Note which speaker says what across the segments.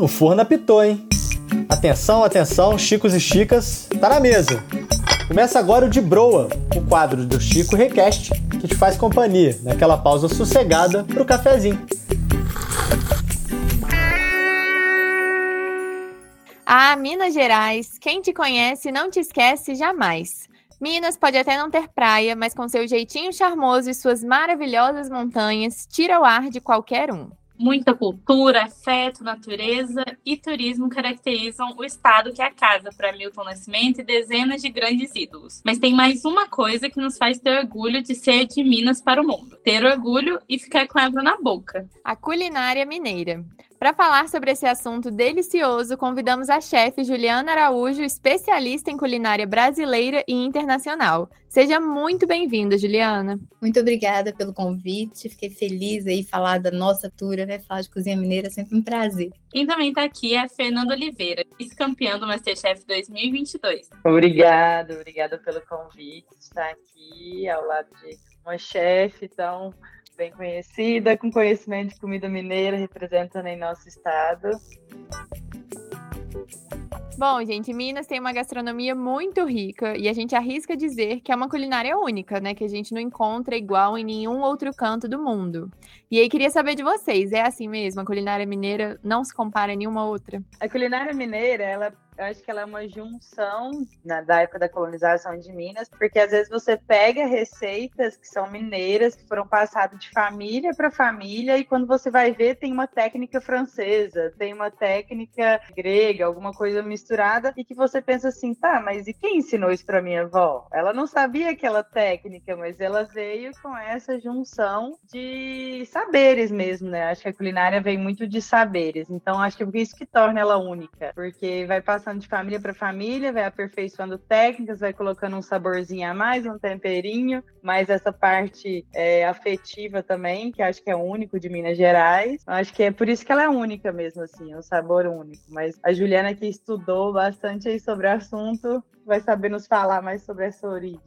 Speaker 1: o forno apitou, hein? Atenção, atenção, chicos e chicas, tá na mesa. Começa agora o de Broa, o quadro do Chico Request, que te faz companhia naquela pausa sossegada pro cafezinho.
Speaker 2: Ah, Minas Gerais, quem te conhece não te esquece jamais. Minas pode até não ter praia, mas com seu jeitinho charmoso e suas maravilhosas montanhas, tira o ar de qualquer um.
Speaker 3: Muita cultura, afeto, natureza e turismo caracterizam o estado que é a casa para Milton Nascimento e dezenas de grandes ídolos. Mas tem mais uma coisa que nos faz ter orgulho de ser de Minas para o mundo: ter orgulho e ficar com água na boca.
Speaker 2: A culinária mineira. Para falar sobre esse assunto delicioso, convidamos a chefe Juliana Araújo, especialista em culinária brasileira e internacional. Seja muito bem-vinda, Juliana.
Speaker 4: Muito obrigada pelo convite. Fiquei feliz aí falar da nossa tour, né? Falar de cozinha mineira é sempre um prazer.
Speaker 3: Quem também está aqui é a Fernanda Oliveira, vice-campeã do Masterchef 2022.
Speaker 5: Obrigada, obrigada pelo convite. Estar aqui ao lado de uma chefe tão bem conhecida, com conhecimento de comida mineira, representando em nosso estado.
Speaker 2: Bom, gente, Minas tem uma gastronomia muito rica e a gente arrisca dizer que é uma culinária única, né? Que a gente não encontra igual em nenhum outro canto do mundo. E aí queria saber de vocês, é assim mesmo? A culinária mineira não se compara a nenhuma outra?
Speaker 5: A culinária mineira, ela eu acho que ela é uma junção né, da época da colonização de Minas, porque às vezes você pega receitas que são mineiras, que foram passadas de família para família, e quando você vai ver, tem uma técnica francesa, tem uma técnica grega, alguma coisa misturada, e que você pensa assim, tá, mas e quem ensinou isso para minha avó? Ela não sabia aquela técnica, mas ela veio com essa junção de saberes mesmo, né? Acho que a culinária vem muito de saberes, então acho que é isso que torna ela única, porque vai passando passando de família para família, vai aperfeiçoando técnicas, vai colocando um saborzinho a mais, um temperinho, mas essa parte é, afetiva também, que acho que é único de Minas Gerais. Acho que é por isso que ela é única mesmo, assim, é um sabor único. Mas a Juliana que estudou bastante aí sobre o assunto, vai saber nos falar mais sobre essa origem.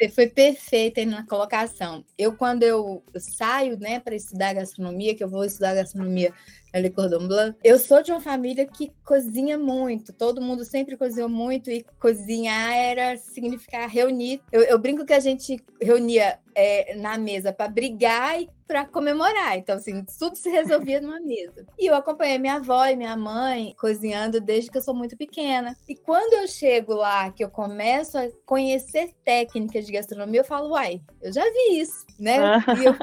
Speaker 4: Você foi perfeita aí na colocação. Eu, quando eu saio, né, para estudar gastronomia, que eu vou estudar gastronomia na Le Cordon Blanc, eu sou de uma família que cozinha muito. Todo mundo sempre cozinhou muito e cozinhar era significar reunir. Eu, eu brinco que a gente reunia é, na mesa para brigar e para comemorar. Então, assim, tudo se resolvia numa mesa. E eu acompanhei minha avó e minha mãe cozinhando desde que eu sou muito pequena. E quando eu chego lá, que eu começo a conhecer técnicas de gastronomia, eu falo, uai, eu já vi isso, né? E eu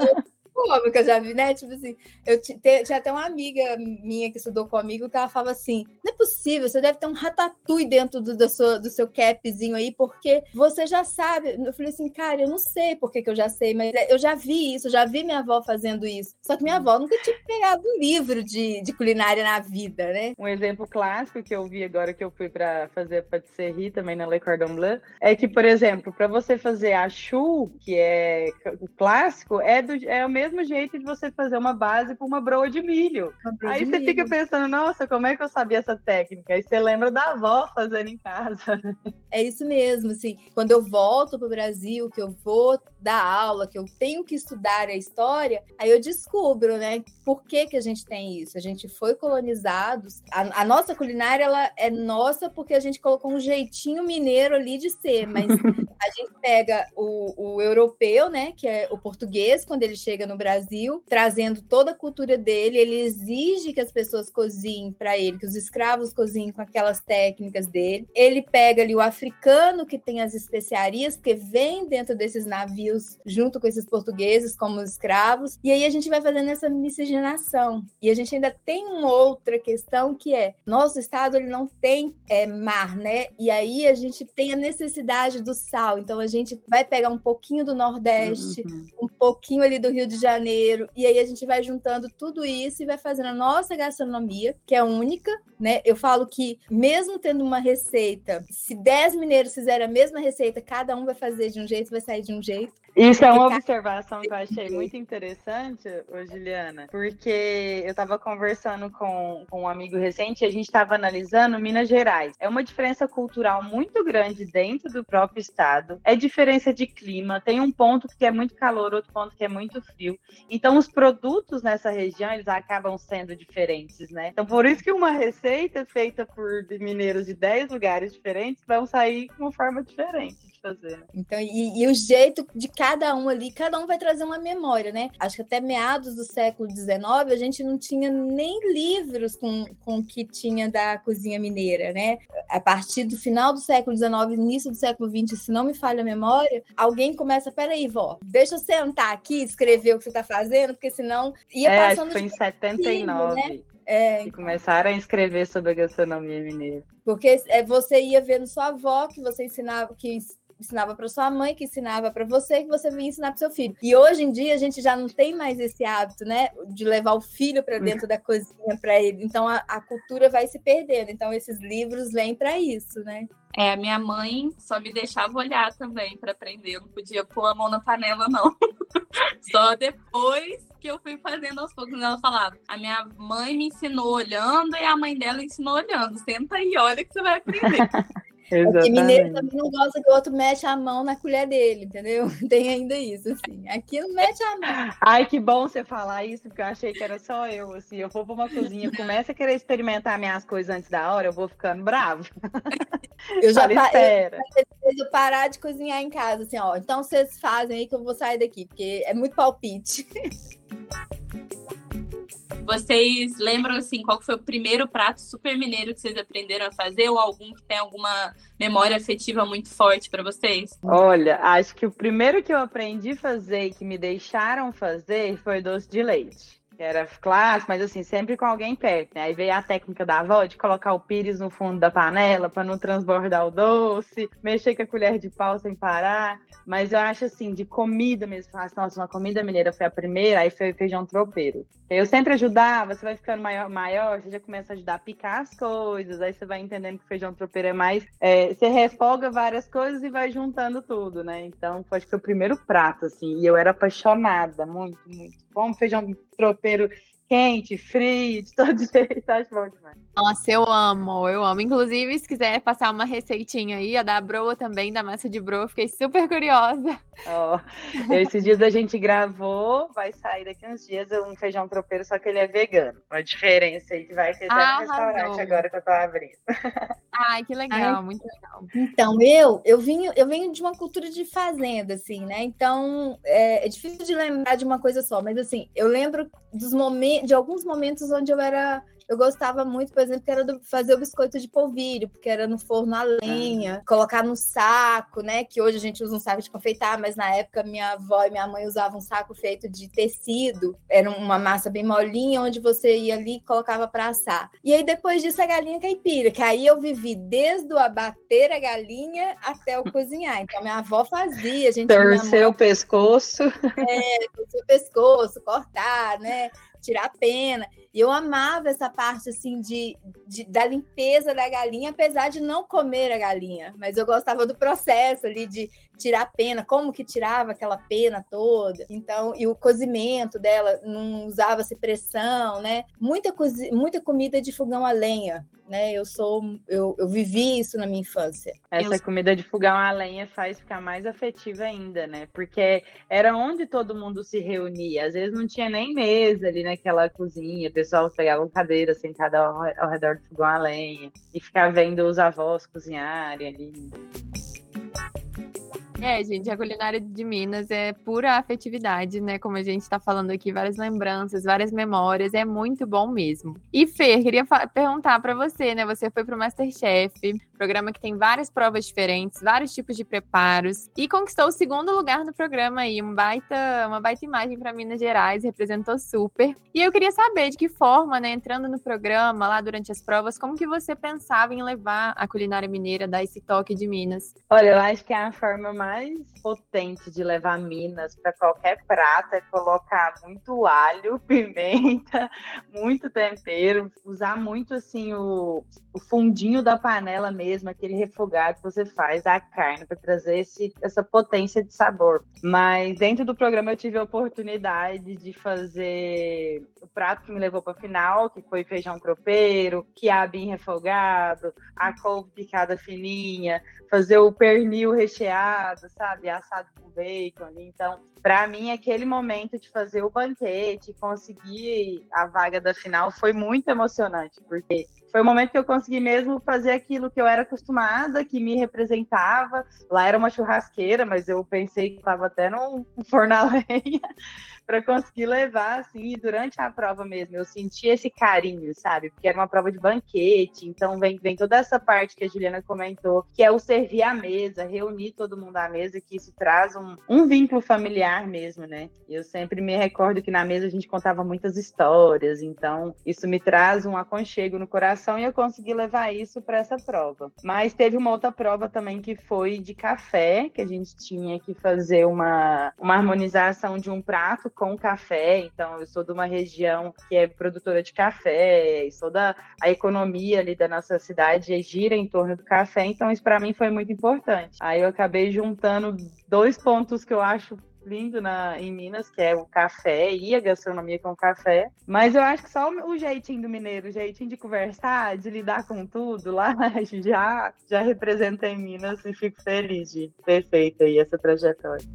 Speaker 4: que eu já vi, né? Tipo assim, eu tinha até uma amiga minha que estudou comigo que ela falava assim: não é possível, você deve ter um ratatouille dentro do, do, seu, do seu capzinho aí, porque você já sabe. Eu falei assim, cara, eu não sei por que, eu já sei, mas eu já vi isso, já vi minha avó fazendo isso. Só que minha avó nunca tinha pegado um livro de, de culinária na vida, né?
Speaker 5: Um exemplo clássico que eu vi agora que eu fui para fazer patisserie também na Le Cordon Bleu é que, por exemplo, para você fazer a chou, que é clássico, é, do, é o mesmo mesmo jeito de você fazer uma base com uma broa de milho. Broa Aí de você milho. fica pensando, nossa, como é que eu sabia essa técnica? Aí você lembra da avó fazendo em casa.
Speaker 4: É isso mesmo, assim. Quando eu volto para o Brasil, que eu vou dar aula, que eu tenho que estudar a história, aí eu descubro, né, por que que a gente tem isso? A gente foi colonizados. A, a nossa culinária, ela é nossa porque a gente colocou um jeitinho mineiro ali de ser, mas a gente pega o, o europeu, né, que é o português, quando ele chega no Brasil, trazendo toda a cultura dele, ele exige que as pessoas cozinhem para ele, que os escravos cozinhem com aquelas técnicas dele. Ele pega ali o africano que tem as especiarias, porque vem dentro desses navios junto com esses portugueses como escravos, e aí a gente vai fazendo essa miscigenação. E a gente ainda tem uma outra questão que é, nosso estado ele não tem é, mar, né? E aí a gente tem a necessidade do sal, então a gente vai pegar um pouquinho do Nordeste, uhum. um pouquinho ali do Rio de Janeiro, Janeiro. E aí a gente vai juntando tudo isso e vai fazendo a nossa gastronomia, que é única, né? Eu falo que mesmo tendo uma receita, se 10 mineiros fizerem a mesma receita, cada um vai fazer de um jeito, vai sair de um jeito.
Speaker 5: Isso é uma observação que eu achei muito interessante, ô Juliana, porque eu estava conversando com, com um amigo recente e a gente estava analisando Minas Gerais. É uma diferença cultural muito grande dentro do próprio estado, é diferença de clima, tem um ponto que é muito calor, outro ponto que é muito frio. Então, os produtos nessa região, eles acabam sendo diferentes, né? Então, por isso que uma receita feita por mineiros de 10 lugares diferentes vão sair com uma forma diferente fazer.
Speaker 4: Então, e, e, o jeito de cada um ali, cada um vai trazer uma memória, né? Acho que até meados do século XIX a gente não tinha nem livros com, com o que tinha da cozinha mineira, né? A partir do final do século XIX, início do século XX, se não me falha a memória, alguém começa, peraí, vó, deixa eu sentar aqui e escrever o que você está fazendo, porque senão ia
Speaker 5: é,
Speaker 4: passando...
Speaker 5: foi em 79. Né? É, e começaram a escrever sobre a gastronomia mineira.
Speaker 4: Porque é, você ia vendo sua avó, que você ensinava, que ensinava para sua mãe, que ensinava para você, que você vinha ensinar para seu filho. E hoje em dia a gente já não tem mais esse hábito, né, de levar o filho para dentro da cozinha para ele. Então a, a, cultura vai se perdendo. Então esses livros vêm para isso, né?
Speaker 3: É, minha mãe só me deixava olhar também para aprender. Eu não podia pôr a mão na panela, não. só depois que eu fui fazendo aos poucos. Ela falava: a minha mãe me ensinou olhando e a mãe dela ensinou olhando. Senta aí, olha que você vai aprender.
Speaker 4: Exatamente. Porque mineiro também não gosta que o outro mete a mão na colher dele, entendeu? Tem ainda isso, assim. Aqui não mete a mão.
Speaker 5: Ai, que bom você falar isso, porque eu achei que era só eu, assim. Eu vou pra uma cozinha, começa a querer experimentar minhas coisas antes da hora, eu vou ficando bravo.
Speaker 4: Eu já parei eu parar de cozinhar em casa, assim, ó. Então vocês fazem aí que eu vou sair daqui, porque é muito palpite.
Speaker 3: Vocês lembram assim qual foi o primeiro prato super mineiro que vocês aprenderam a fazer ou algum que tem alguma memória afetiva muito forte para vocês?
Speaker 5: Olha, acho que o primeiro que eu aprendi a fazer e que me deixaram fazer foi doce de leite que era clássico, mas assim, sempre com alguém perto, né? Aí veio a técnica da avó de colocar o pires no fundo da panela para não transbordar o doce, mexer com a colher de pau sem parar. Mas eu acho assim, de comida mesmo, assim, nossa, uma comida mineira foi a primeira, aí foi feijão tropeiro. Eu sempre ajudava, você vai ficando maior, maior, você já começa a ajudar a picar as coisas, aí você vai entendendo que feijão tropeiro é mais. É, você refoga várias coisas e vai juntando tudo, né? Então, acho que foi o primeiro prato, assim, e eu era apaixonada, muito, muito. Bom, feijão tropeiro quente, frio, de todo jeito, acho bom demais.
Speaker 2: Nossa, eu amo, eu amo. Inclusive, se quiser passar uma receitinha aí, a da broa também, da massa de broa, fiquei super curiosa.
Speaker 5: Oh, esses dias a gente gravou, vai sair daqui uns dias um feijão tropeiro, só que ele é vegano. Uma diferença aí que vai ter até no restaurante agora que eu tô abrindo.
Speaker 2: Ai, que legal, Ai. muito legal.
Speaker 4: Então, eu, eu venho, eu venho de uma cultura de fazenda, assim, né? Então, é, é difícil de lembrar de uma coisa só, mas assim, eu lembro dos momentos, de alguns momentos onde eu era eu gostava muito, por exemplo, que era do, fazer o biscoito de polvilho, porque era no forno a lenha, colocar no saco, né? Que hoje a gente usa um saco de confeitar, mas na época minha avó e minha mãe usavam um saco feito de tecido. Era uma massa bem molinha, onde você ia ali e colocava para assar. E aí depois disso a galinha caipira, que aí eu vivi desde o abater a galinha até o cozinhar. Então minha avó fazia, a gente
Speaker 5: torcer o pescoço.
Speaker 4: É, torcer o pescoço, cortar, né? Tirar a pena. E eu amava essa parte assim de, de, da limpeza da galinha, apesar de não comer a galinha, mas eu gostava do processo ali de tirar a pena, como que tirava aquela pena toda. Então, e o cozimento dela não usava-se pressão, né? Muita, muita comida de fogão a lenha, né? Eu sou, eu, eu vivi isso na minha infância.
Speaker 5: Essa
Speaker 4: eu...
Speaker 5: comida de fogão a lenha faz ficar mais afetiva ainda, né? Porque era onde todo mundo se reunia. Às vezes não tinha nem mesa ali naquela cozinha, o pessoal pegava cadeira sentada ao, ao redor do fogão a lenha e ficava vendo os avós cozinharem ali.
Speaker 2: É, gente, a culinária de Minas é pura afetividade, né? Como a gente está falando aqui, várias lembranças, várias memórias, é muito bom mesmo. E Fer, queria perguntar para você, né? Você foi pro Masterchef, programa que tem várias provas diferentes, vários tipos de preparos e conquistou o segundo lugar no programa aí, um baita, uma baita imagem para Minas Gerais, representou super. E eu queria saber de que forma, né, entrando no programa lá durante as provas, como que você pensava em levar a culinária mineira, dar esse toque de Minas?
Speaker 5: Olha, eu acho que é a forma mais potente de levar Minas para qualquer prato é colocar muito alho, pimenta, muito tempero, usar muito assim o, o fundinho da panela mesmo mesmo, aquele refogado que você faz da carne para trazer esse, essa potência de sabor. Mas dentro do programa eu tive a oportunidade de fazer o prato que me levou para a final, que foi feijão tropeiro, quiabim refogado, a couve picada fininha, fazer o pernil recheado, sabe, assado com bacon. Então, para mim, aquele momento de fazer o banquete, conseguir a vaga da final foi muito emocionante, porque foi o momento que eu consegui mesmo fazer aquilo que eu era acostumada, que me representava. Lá era uma churrasqueira, mas eu pensei que estava até num forno a lenha para conseguir levar, assim, e durante a prova mesmo, eu senti esse carinho, sabe? Porque era uma prova de banquete, então vem, vem toda essa parte que a Juliana comentou, que é o servir à mesa, reunir todo mundo à mesa, que isso traz um, um vínculo familiar mesmo, né? Eu sempre me recordo que na mesa a gente contava muitas histórias, então isso me traz um aconchego no coração e eu consegui levar isso para essa prova. Mas teve uma outra prova também que foi de café, que a gente tinha que fazer uma, uma harmonização de um prato com café, então eu sou de uma região que é produtora de café, e toda a economia ali da nossa cidade gira em torno do café, então isso para mim foi muito importante. Aí eu acabei juntando dois pontos que eu acho lindo na, em Minas, que é o café e a gastronomia com café. Mas eu acho que só o, o jeitinho do mineiro, o jeitinho de conversar, de lidar com tudo lá, já, já representa em Minas e fico feliz de ter feito aí essa trajetória.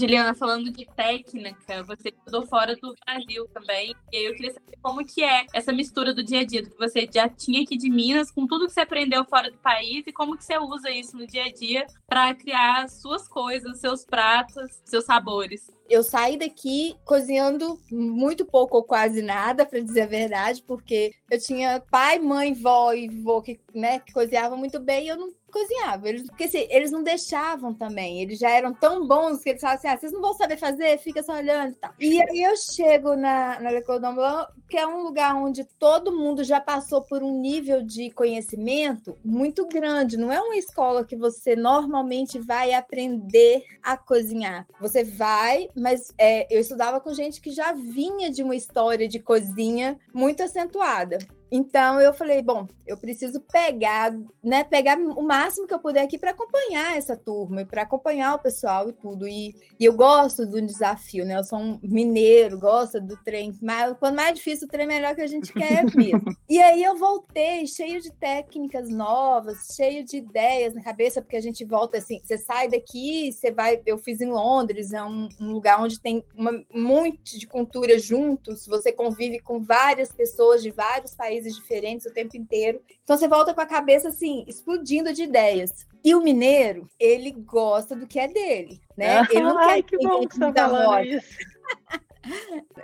Speaker 3: Juliana, falando de técnica, você estudou fora do Brasil também. E aí eu queria saber como que é essa mistura do dia a dia, do que você já tinha aqui de Minas, com tudo que você aprendeu fora do país, e como que você usa isso no dia a dia para criar suas coisas, seus pratos, seus sabores
Speaker 4: eu saí daqui cozinhando muito pouco ou quase nada, para dizer a verdade, porque eu tinha pai, mãe, vó e vô que, né, que cozinhavam muito bem e eu não cozinhava. Eles, porque assim, eles não deixavam também. Eles já eram tão bons que eles falavam assim: ah, vocês não vão saber fazer, fica só olhando e tal. E aí eu chego na, na Le Cordon Blanc, que é um lugar onde todo mundo já passou por um nível de conhecimento muito grande. Não é uma escola que você normalmente vai aprender a cozinhar. Você vai, mas é, eu estudava com gente que já vinha de uma história de cozinha muito acentuada. Então eu falei, bom, eu preciso pegar, né, pegar o máximo que eu puder aqui para acompanhar essa turma, para acompanhar o pessoal e tudo. E, e, eu gosto do desafio, né? Eu sou um mineiro, gosto do trem. Mas quando mais difícil o trem, melhor que a gente quer mesmo. e aí eu voltei cheio de técnicas novas, cheio de ideias na cabeça, porque a gente volta assim, você sai daqui, você vai. Eu fiz em Londres, é um, um lugar onde tem uma, muito de cultura juntos, você convive com várias pessoas de vários países países diferentes o tempo inteiro. Então você volta com a cabeça assim, explodindo de ideias. E o mineiro, ele gosta do que é dele, né? Ele não
Speaker 5: Ai, quer que bom que você tá falando isso.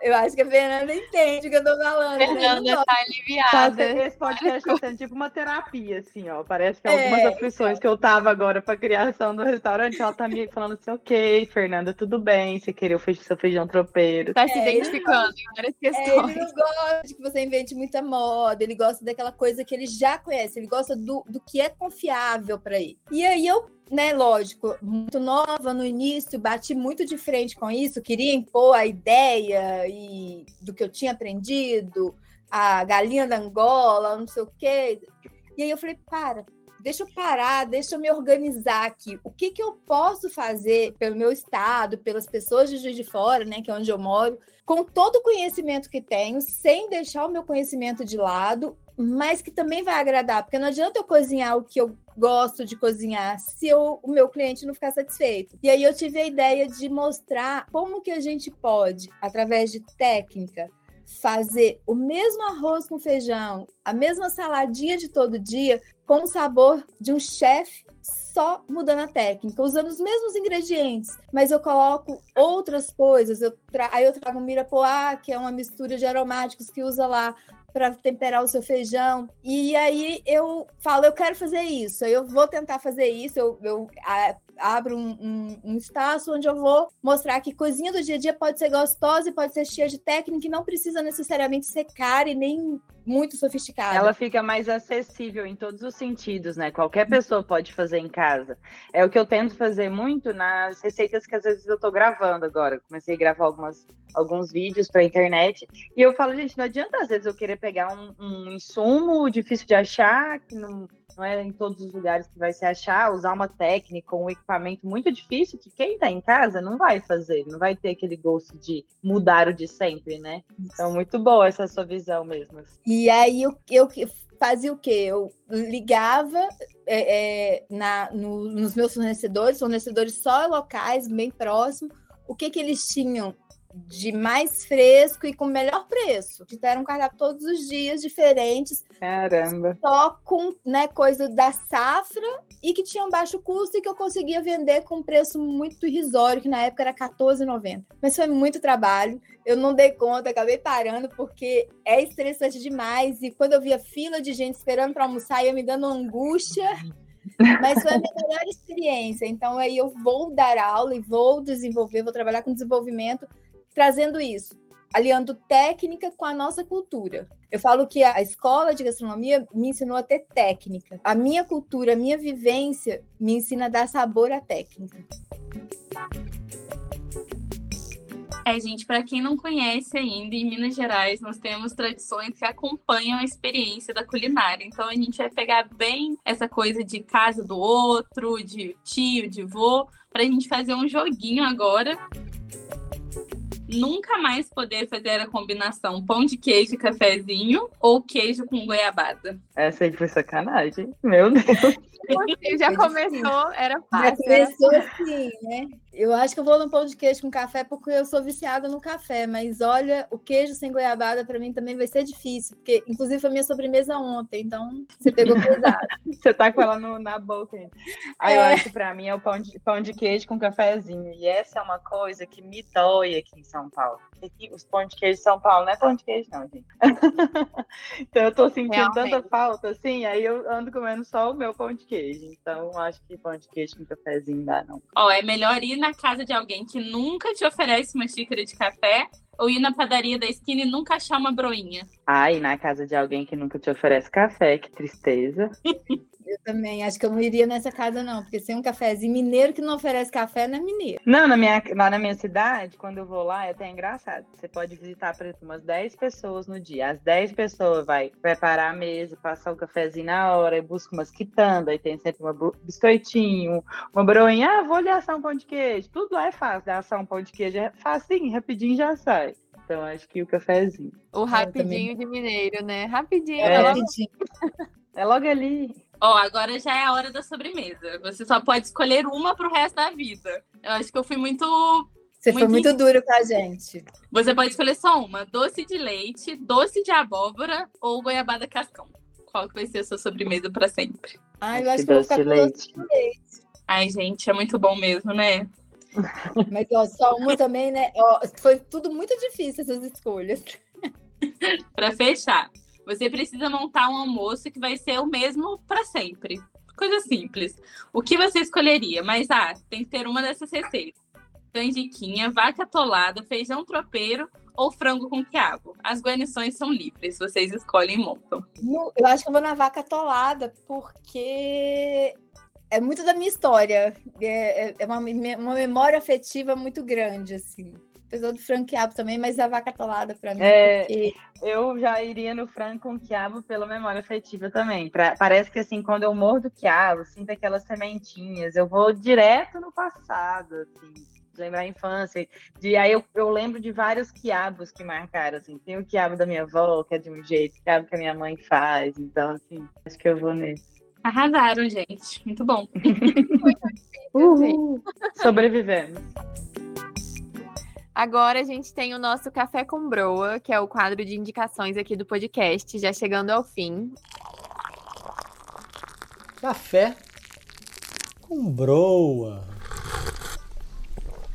Speaker 4: Eu acho que a Fernanda entende o que eu tô falando.
Speaker 2: Né? Fernanda tá aliviada.
Speaker 5: Esse podcast tá sendo tipo uma terapia, assim, ó. Parece que algumas é, aflições que eu tava agora pra criação do restaurante, ela tá me falando assim, ok, Fernanda, tudo bem, você queria o seu feijão tropeiro.
Speaker 2: Tá se é, identificando em várias questões.
Speaker 4: É, ele não gosta de que você invente muita moda, ele gosta daquela coisa que ele já conhece, ele gosta do, do que é confiável para ele. E aí eu né, lógico, muito nova no início, bati muito de frente com isso, queria impor a ideia e do que eu tinha aprendido, a galinha da Angola, não sei o quê. E aí eu falei, para, deixa eu parar, deixa eu me organizar aqui. O que, que eu posso fazer pelo meu estado, pelas pessoas de Juiz de Fora, né, que é onde eu moro, com todo o conhecimento que tenho, sem deixar o meu conhecimento de lado, mas que também vai agradar, porque não adianta eu cozinhar o que eu gosto de cozinhar se eu, o meu cliente não ficar satisfeito. E aí eu tive a ideia de mostrar como que a gente pode, através de técnica, fazer o mesmo arroz com feijão, a mesma saladinha de todo dia, com o sabor de um chefe só mudando a técnica, usando os mesmos ingredientes, mas eu coloco outras coisas. Eu tra... Aí eu trago mirapoá, que é uma mistura de aromáticos que usa lá para temperar o seu feijão. E aí eu falo, eu quero fazer isso, eu vou tentar fazer isso, eu, eu abro um, um, um, espaço onde eu vou mostrar que cozinha do dia a dia pode ser gostosa e pode ser cheia de técnica e não precisa necessariamente ser cara e nem muito sofisticada.
Speaker 5: Ela fica mais acessível em todos os sentidos, né? Qualquer pessoa pode fazer em casa. É o que eu tento fazer muito nas receitas que às vezes eu tô gravando agora. Comecei a gravar algumas, alguns vídeos para internet e eu falo, gente, não adianta às vezes eu querer pegar um, um insumo difícil de achar, que não não é em todos os lugares que vai se achar, usar uma técnica, um equipamento muito difícil que quem está em casa não vai fazer, não vai ter aquele gosto de mudar o de sempre, né? Então, muito boa essa sua visão mesmo.
Speaker 4: E aí eu, eu fazia o quê? Eu ligava é, é, na, no, nos meus fornecedores, fornecedores só locais, bem próximos, o que, que eles tinham de mais fresco e com melhor preço. Era um cardápio todos os dias diferentes.
Speaker 5: Caramba.
Speaker 4: Só com né, coisa da safra e que tinha um baixo custo e que eu conseguia vender com um preço muito irrisório, que na época era R$14,90. Mas foi muito trabalho. Eu não dei conta, acabei parando porque é estressante demais. E quando eu via fila de gente esperando para almoçar, ia me dando angústia. Mas foi a minha melhor experiência. Então, aí eu vou dar aula e vou desenvolver, vou trabalhar com desenvolvimento trazendo isso, aliando técnica com a nossa cultura. Eu falo que a escola de gastronomia me ensinou a ter técnica. A minha cultura, a minha vivência me ensina a dar sabor à técnica.
Speaker 3: É, gente, para quem não conhece ainda, em Minas Gerais nós temos tradições que acompanham a experiência da culinária. Então a gente vai pegar bem essa coisa de casa do outro, de tio, de vô, para a gente fazer um joguinho agora nunca mais poder fazer a combinação pão de queijo e cafezinho ou queijo com goiabada.
Speaker 5: Essa aí foi sacanagem. Meu Deus.
Speaker 2: Você já começou, era fácil.
Speaker 4: Já começou assim, né? Eu acho que eu vou no pão de queijo com café porque eu sou viciada no café, mas olha, o queijo sem goiabada para mim também vai ser difícil, porque inclusive foi minha sobremesa ontem, então você pegou pesado.
Speaker 5: você tá com ela no, na boca. Aí é. eu acho que para mim é o pão de, pão de queijo com cafezinho, e essa é uma coisa que me dói aqui em São Paulo. Aqui, os pão de queijo de São Paulo não é pão de queijo não, gente. então eu tô sentindo Realmente. tanta falta assim, aí eu ando comendo só o meu pão de queijo. Então acho que pão de queijo com cafezinho dá não.
Speaker 3: Ó, oh, é melhor ir na na casa de alguém que nunca te oferece uma xícara de café ou ir na padaria da esquina e nunca achar uma broinha?
Speaker 5: Ai, na casa de alguém que nunca te oferece café, que tristeza.
Speaker 4: Também. Acho que eu não iria nessa casa, não, porque sem um cafezinho mineiro que não oferece café não é mineiro.
Speaker 5: Não, na minha, lá na minha cidade, quando eu vou lá, é até engraçado. Você pode visitar, por exemplo, umas 10 pessoas no dia. As 10 pessoas vai preparar a mesa, passar o cafezinho na hora, e busca umas quitandas, aí tem sempre um biscoitinho, uma broinha. Ah, vou lhe assar um pão de queijo. Tudo lá é fácil. Assar um pão de queijo é facinho, rapidinho já sai. Então, acho que o cafezinho.
Speaker 2: O rapidinho de mineiro, né? Rapidinho.
Speaker 5: É, é logo... é logo ali.
Speaker 3: Ó, agora já é a hora da sobremesa. Você só pode escolher uma pro resto da vida. Eu acho que eu fui muito.
Speaker 4: Você muito foi muito in... duro com a gente.
Speaker 3: Você pode escolher só uma: doce de leite, doce de abóbora ou goiabada cascão. Qual que vai ser a sua sobremesa para sempre?
Speaker 4: Ai, eu acho que, que eu vou ficar com doce de leite.
Speaker 3: Ai, gente, é muito bom mesmo, né?
Speaker 4: Mas ó, só uma também, né? Ó, foi tudo muito difícil essas escolhas.
Speaker 3: para fechar, você precisa montar um almoço que vai ser o mesmo para sempre. Coisa simples. O que você escolheria? Mas, ah, tem que ter uma dessas receitas. Canjiquinha, vaca atolada, feijão tropeiro ou frango com quiabo. As guarnições são livres, vocês escolhem e montam.
Speaker 4: Eu acho que eu vou na vaca atolada, porque é muito da minha história. É, é, é uma, uma memória afetiva muito grande, assim apesar do frango quiabo também, mas a vaca atolada para mim.
Speaker 5: É, porque... Eu já iria no frango com quiabo pela memória afetiva também. Pra, parece que assim, quando eu mordo quiabo, sinto aquelas sementinhas, eu vou direto no passado, assim lembrar a infância. De, aí eu, eu lembro de vários quiabos que marcaram, assim. Tem o quiabo da minha avó, que é de um jeito, o quiabo que a minha mãe faz. Então, assim, acho que eu vou nesse.
Speaker 3: Arrasaram, gente. Muito bom.
Speaker 5: Uhul. Sobrevivemos.
Speaker 2: Agora a gente tem o nosso Café com Broa, que é o quadro de indicações aqui do podcast, já chegando ao fim.
Speaker 1: Café com Broa.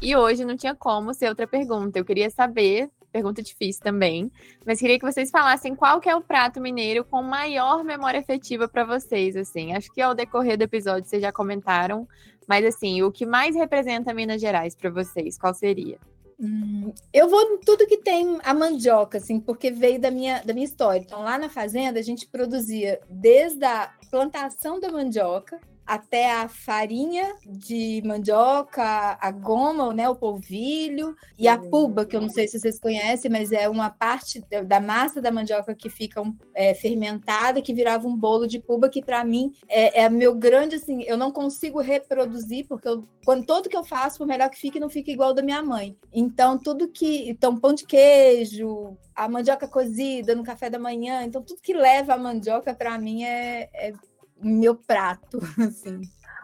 Speaker 2: E hoje não tinha como ser outra pergunta. Eu queria saber, pergunta difícil também, mas queria que vocês falassem qual que é o prato mineiro com maior memória afetiva para vocês, assim. Acho que ao decorrer do episódio vocês já comentaram, mas assim, o que mais representa Minas Gerais para vocês, qual seria?
Speaker 4: Hum, eu vou em tudo que tem a mandioca, assim, porque veio da minha, da minha história. Então, lá na fazenda, a gente produzia desde a plantação da mandioca até a farinha de mandioca, a goma, né, o polvilho e a puba, que eu não sei se vocês conhecem, mas é uma parte da massa da mandioca que fica é, fermentada, que virava um bolo de puba, que para mim é, é meu grande, assim, eu não consigo reproduzir, porque eu, quando todo que eu faço, por melhor que fique, não fica igual da minha mãe. Então, tudo que. Então, pão de queijo, a mandioca cozida no café da manhã, então tudo que leva a mandioca, para mim, é, é meu prato, assim.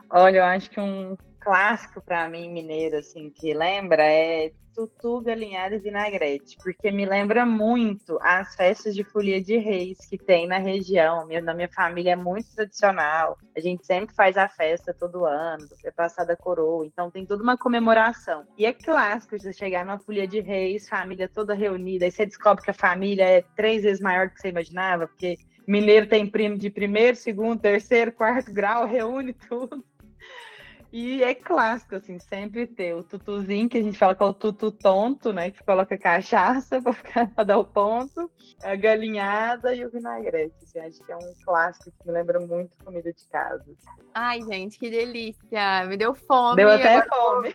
Speaker 5: Olha, eu acho que um clássico para mim mineiro, assim, que lembra é tutu, galinhada e vinagrete, porque me lembra muito as festas de folia de reis que tem na região. Minha, na minha família é muito tradicional. A gente sempre faz a festa todo ano, você passar da coroa, então tem toda uma comemoração. E é clássico você chegar numa folia de reis, família toda reunida, aí você descobre que a família é três vezes maior do que você imaginava, porque mineiro tem primo de primeiro, segundo, terceiro, quarto grau, reúne tudo. E é clássico, assim, sempre ter o tutuzinho, que a gente fala que é o tutu tonto, né? Que coloca cachaça para dar o ponto, a galinhada e o vinagrete. Assim, acho que é um clássico que me lembra muito comida de casa.
Speaker 2: Ai, gente, que delícia! Me deu fome.
Speaker 5: Deu até fome.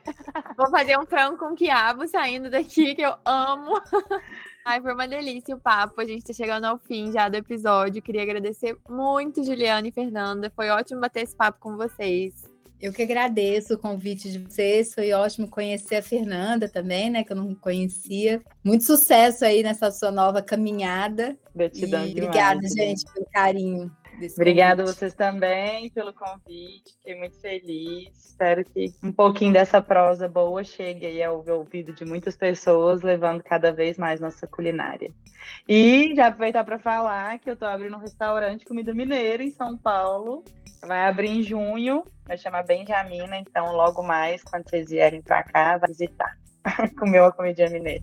Speaker 2: Vou fazer um frango com quiabo saindo daqui, que eu amo. Ai, foi uma delícia o papo. A gente tá chegando ao fim já do episódio. Queria agradecer muito, Juliana e Fernanda. Foi ótimo bater esse papo com vocês.
Speaker 4: Eu que agradeço o convite de vocês. Foi ótimo conhecer a Fernanda também, né? Que eu não conhecia. Muito sucesso aí nessa sua nova caminhada.
Speaker 5: Gratidão
Speaker 4: e obrigada, gente, pelo carinho.
Speaker 5: Obrigada a vocês também pelo convite. Fiquei muito feliz. Espero que um pouquinho dessa prosa boa chegue aí ao ouvido de muitas pessoas, levando cada vez mais nossa culinária. E já aproveitar para falar que eu estou abrindo um restaurante comida mineira em São Paulo. Vai abrir em junho, vai chamar Benjamina, então logo mais, quando vocês vierem para cá, vai visitar. Comer uma comidinha mineira.